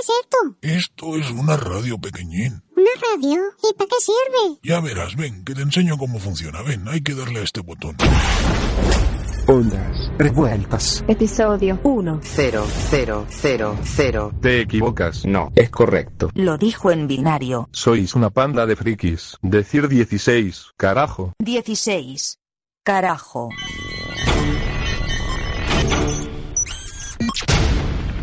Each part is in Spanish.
esto? Esto es una radio pequeñín. ¿Una radio? ¿Y para qué sirve? Ya verás, ven, que te enseño cómo funciona. Ven, hay que darle a este botón. Ondas revueltas. Episodio 1. Cero, cero, cero, cero. Te equivocas. No, es correcto. Lo dijo en binario. Sois una panda de frikis. Decir 16, carajo. 16. Carajo.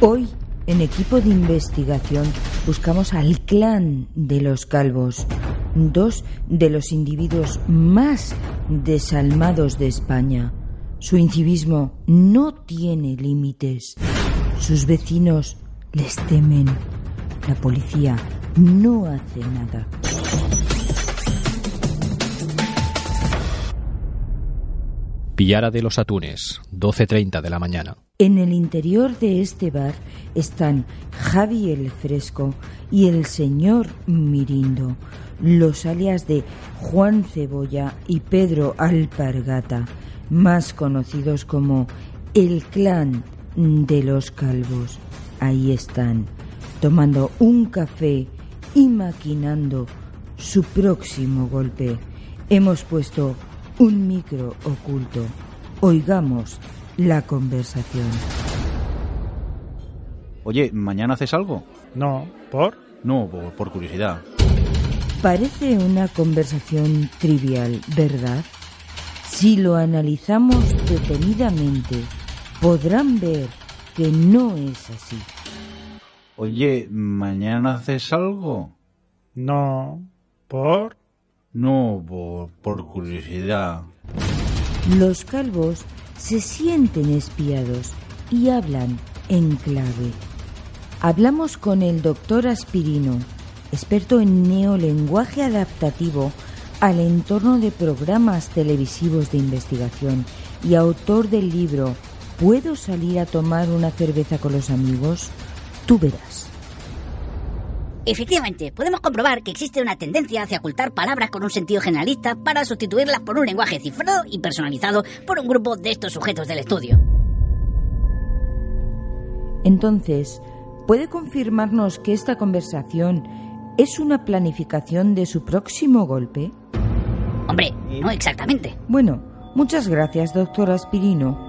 Hoy, en equipo de investigación, buscamos al clan de los calvos, dos de los individuos más desalmados de España. Su incivismo no tiene límites. Sus vecinos les temen. La policía no hace nada. Pillara de los Atunes, 12.30 de la mañana. En el interior de este bar están Javi el Fresco y el señor Mirindo, los alias de Juan Cebolla y Pedro Alpargata, más conocidos como el clan de los calvos. Ahí están, tomando un café y maquinando su próximo golpe. Hemos puesto un micro oculto. Oigamos la conversación. Oye, ¿mañana haces algo? No, ¿por? No, por, por curiosidad. Parece una conversación trivial, ¿verdad? Si lo analizamos detenidamente, podrán ver que no es así. Oye, ¿mañana haces algo? No, ¿por? No, por, curiosidad. Los calvos se sienten espiados y hablan en clave. Hablamos con el doctor Aspirino, experto en neolenguaje adaptativo al entorno de programas televisivos de investigación y autor del libro ¿Puedo salir a tomar una cerveza con los amigos? Tú verás. Efectivamente, podemos comprobar que existe una tendencia hacia ocultar palabras con un sentido generalista para sustituirlas por un lenguaje cifrado y personalizado por un grupo de estos sujetos del estudio. Entonces, ¿puede confirmarnos que esta conversación es una planificación de su próximo golpe? Hombre, no exactamente. Bueno, muchas gracias, doctor Aspirino.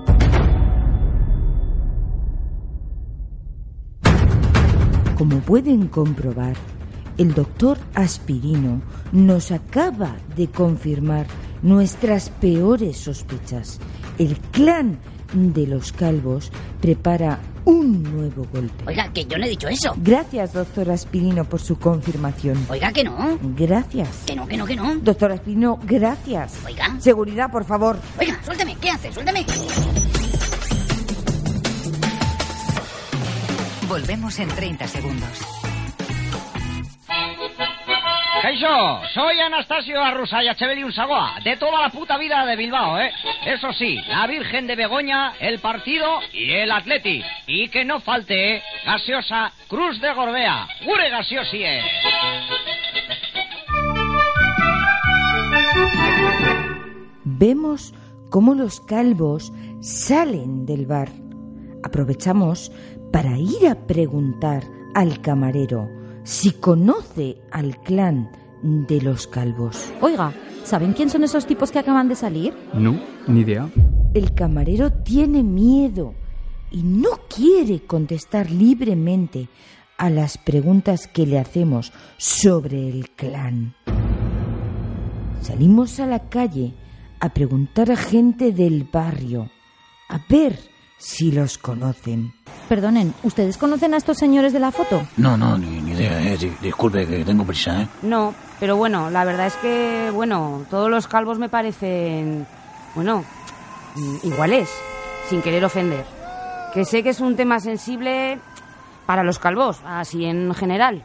Como pueden comprobar, el doctor Aspirino nos acaba de confirmar nuestras peores sospechas. El clan de los calvos prepara un nuevo golpe. Oiga, que yo no he dicho eso. Gracias, doctor Aspirino, por su confirmación. Oiga, que no. Gracias. Que no, que no, que no. Doctor Aspirino, gracias. Oiga. Seguridad, por favor. Oiga, suélteme. ¿Qué hace? Suélteme. Volvemos en 30 segundos. Kaixo, soy Anastasio Arrusa y un Sagoa, de toda la puta vida de Bilbao, ¿eh? Eso sí, la Virgen de Begoña, el partido y el Atleti. Y que no falte, ¿eh? Gaseosa Cruz de Gorbea, gure gaseosie. Vemos cómo los calvos salen del bar. Aprovechamos para ir a preguntar al camarero si conoce al clan de los calvos. Oiga, ¿saben quién son esos tipos que acaban de salir? No, ni idea. El camarero tiene miedo y no quiere contestar libremente a las preguntas que le hacemos sobre el clan. Salimos a la calle a preguntar a gente del barrio, a ver si los conocen. Perdonen, ¿ustedes conocen a estos señores de la foto? No, no, ni, ni idea, eh. Di- Disculpe que tengo prisa, ¿eh? No, pero bueno, la verdad es que, bueno, todos los calvos me parecen, bueno, mm, iguales, sin querer ofender. Que sé que es un tema sensible para los calvos, así en general.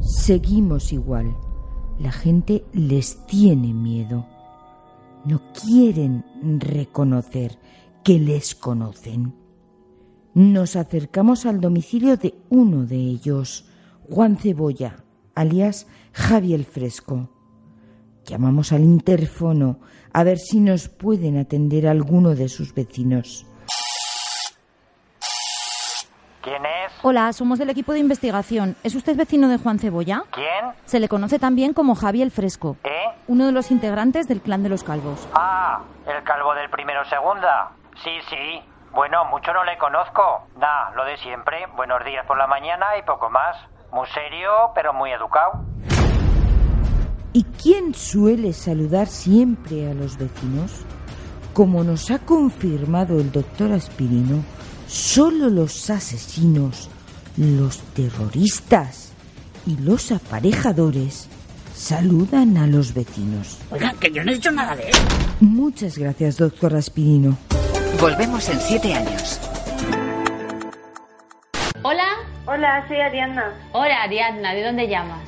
Seguimos igual. La gente les tiene miedo. No quieren reconocer que les conocen. Nos acercamos al domicilio de uno de ellos, Juan Cebolla, alias Javi el Fresco. Llamamos al interfono a ver si nos pueden atender alguno de sus vecinos. ¿Quién es? Hola, somos del equipo de investigación. ¿Es usted vecino de Juan Cebolla? ¿Quién? Se le conoce también como Javi el Fresco, ¿Eh? uno de los integrantes del clan de los calvos. Ah, el calvo del primero segunda. Sí, sí. Bueno, mucho no le conozco. Nah, lo de siempre. Buenos días por la mañana y poco más. Muy serio, pero muy educado. ¿Y quién suele saludar siempre a los vecinos? Como nos ha confirmado el doctor Aspirino, solo los asesinos, los terroristas y los aparejadores saludan a los vecinos. Oigan, que yo no he dicho nada de eso. Muchas gracias, doctor Aspirino. Volvemos en siete años. Hola. Hola, soy Ariadna, Hola, Ariadna. ¿De dónde llamas?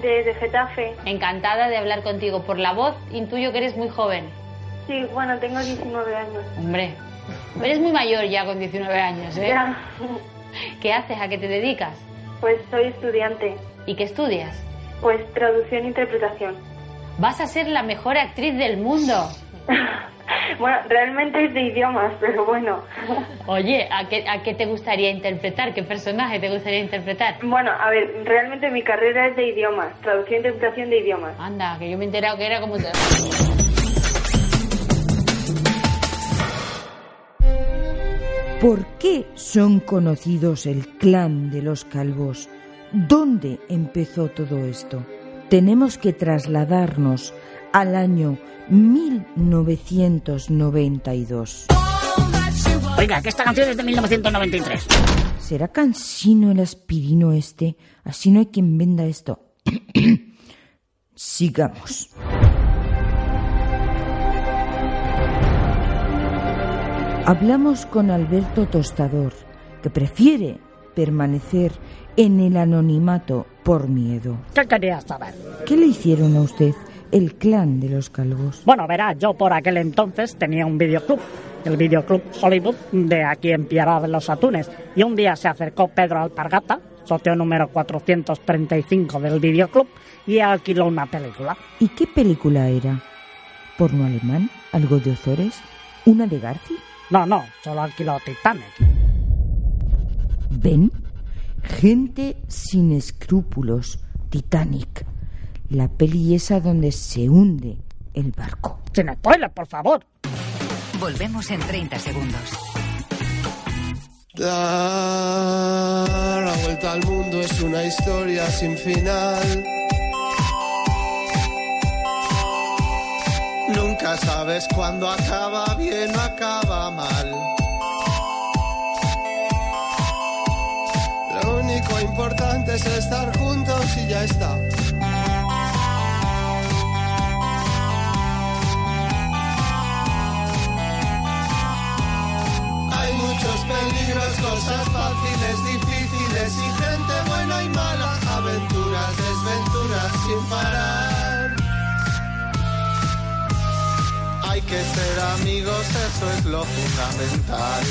desde Getafe. Encantada de hablar contigo. Por la voz, intuyo que eres muy joven. Sí, bueno, tengo 19 años. Hombre, eres muy mayor ya con 19 años, ¿eh? Ya. ¿Qué haces? ¿A qué te dedicas? Pues soy estudiante. ¿Y qué estudias? Pues traducción e interpretación. Vas a ser la mejor actriz del mundo. Bueno, realmente es de idiomas, pero bueno. Oye, ¿a qué, ¿a qué te gustaría interpretar? ¿Qué personaje te gustaría interpretar? Bueno, a ver, realmente mi carrera es de idiomas, traducción e interpretación de idiomas. Anda, que yo me he enterado que era como... ¿Por qué son conocidos el clan de los calvos? ¿Dónde empezó todo esto? Tenemos que trasladarnos al año 1992. Oiga, que esta canción es de 1993. ¿Será cansino el aspirino este? Así no hay quien venda esto. Sigamos. Hablamos con Alberto Tostador, que prefiere permanecer en el anonimato por miedo. ¿Qué querías saber? ¿Qué le hicieron a usted el clan de los calvos? Bueno, verá, yo por aquel entonces tenía un videoclub, el videoclub Hollywood de aquí en Piedra de los Atunes, y un día se acercó Pedro Alpargata, socio número 435 del videoclub, y alquiló una película. ¿Y qué película era? ¿Porno alemán? ¿Algo de Ozores? ¿Una de Garci? No, no, solo alquiló Titanic. ¿Ven? Gente sin escrúpulos. Titanic. La peli esa donde se hunde el barco. Sin spoiler, por favor. Volvemos en 30 segundos. Dar la vuelta al mundo es una historia sin final. Nunca sabes cuándo acaba bien o acaba mal. Importante es estar juntos y ya está. Hay muchos peligros, cosas fáciles, difíciles y gente buena y mala. Aventuras, desventuras sin parar. Hay que ser amigos, eso es lo fundamental.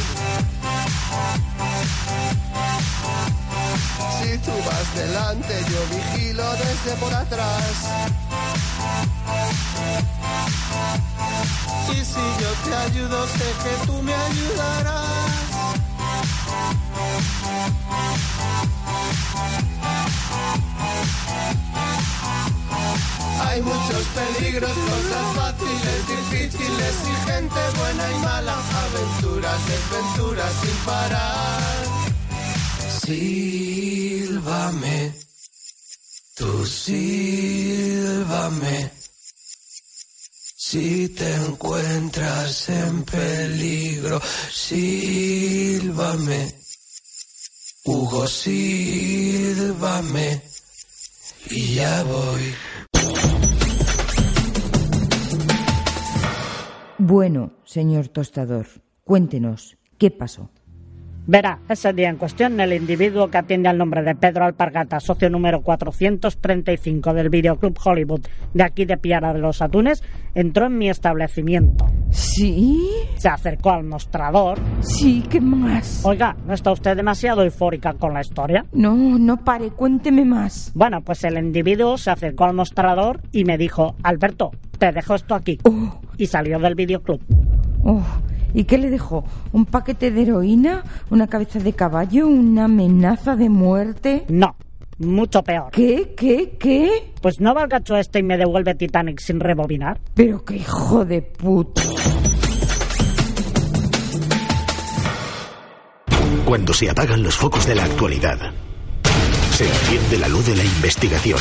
Si tú vas delante, yo vigilo desde por atrás. Y si yo te ayudo, sé que tú me ayudarás. Hay muchos peligros, cosas fáciles, difíciles y gente buena y mala. Aventuras, desventuras sin parar. Sílvame, tú sílvame. Si te encuentras en peligro, sílvame. Hugo, sílvame. Y ya voy. Bueno, señor tostador, cuéntenos, ¿qué pasó? Verá, ese día en cuestión, el individuo que atiende al nombre de Pedro Alpargata, socio número 435 del Videoclub Hollywood de aquí de Piara de los Atunes, entró en mi establecimiento. ¿Sí? Se acercó al mostrador. Sí, ¿qué más? Oiga, ¿no está usted demasiado eufórica con la historia? No, no pare, cuénteme más. Bueno, pues el individuo se acercó al mostrador y me dijo, Alberto, te dejo esto aquí. Y salió del videoclub. Oh, ¿Y qué le dejó? ¿Un paquete de heroína? ¿Una cabeza de caballo? ¿Una amenaza de muerte? No, mucho peor. ¿Qué? ¿Qué? ¿Qué? Pues no va el gacho este y me devuelve Titanic sin rebobinar. Pero qué hijo de puta. Cuando se apagan los focos de la actualidad, se enciende la luz de la investigación.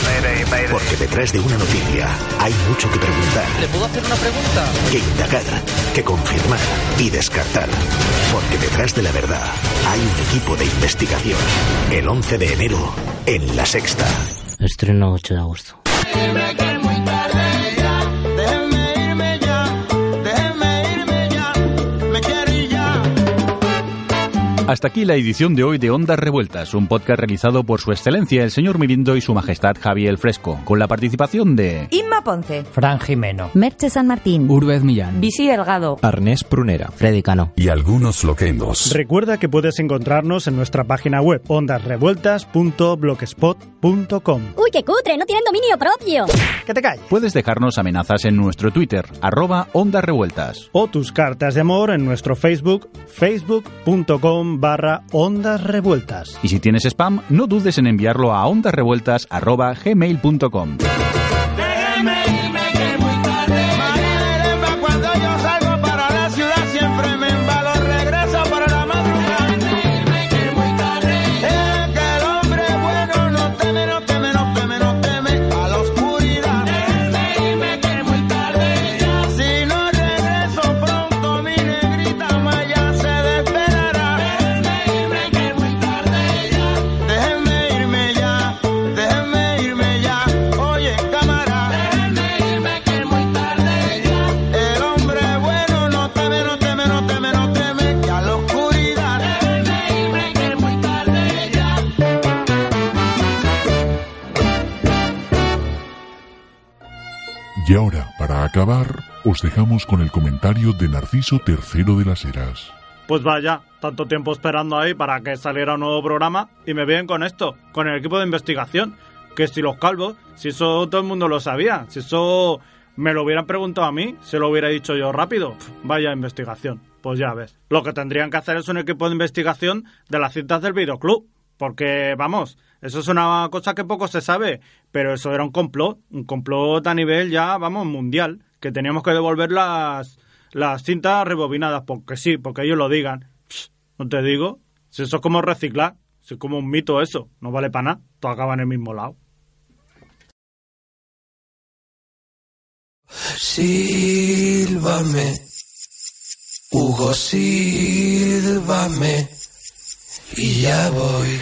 Porque detrás de una noticia hay mucho que preguntar, ¿Le puedo hacer una pregunta? que indagar, que confirmar y descartar. Porque detrás de la verdad hay un equipo de investigación. El 11 de enero, en La Sexta. Estreno 8 de agosto. Hasta aquí la edición de hoy de Ondas Revueltas, un podcast realizado por su excelencia el señor Mirindo y su majestad Javier el Fresco, con la participación de Inma Ponce. Fran Jimeno. Merche San Martín. Urbez Millán. Visi Delgado. Arnés Prunera. Freddy Cano. Y algunos loquendos. Recuerda que puedes encontrarnos en nuestra página web ondasrevueltas.blogspot.com. Uy, qué cutre, no tienen dominio propio. Que te calles. Puedes dejarnos amenazas en nuestro Twitter, arroba Ondas Revueltas. O tus cartas de amor en nuestro Facebook, facebook.com barra ondas revueltas. Y si tienes spam, no dudes en enviarlo a ondasrevueltas ahora, para acabar, os dejamos con el comentario de Narciso III de las Heras. Pues vaya, tanto tiempo esperando ahí para que saliera un nuevo programa y me vienen con esto, con el equipo de investigación. Que si los calvos, si eso todo el mundo lo sabía, si eso me lo hubieran preguntado a mí, se lo hubiera dicho yo rápido. Vaya investigación, pues ya ves. Lo que tendrían que hacer es un equipo de investigación de las cintas del videoclub. Porque, vamos, eso es una cosa que poco se sabe, pero eso era un complot, un complot a nivel ya, vamos, mundial, que teníamos que devolver las, las cintas rebobinadas, porque sí, porque ellos lo digan. Pss, no te digo, si eso es como reciclar, si es como un mito eso, no vale para nada, todo acaba en el mismo lado. Sílvame, Hugo, sílvame y ya voy.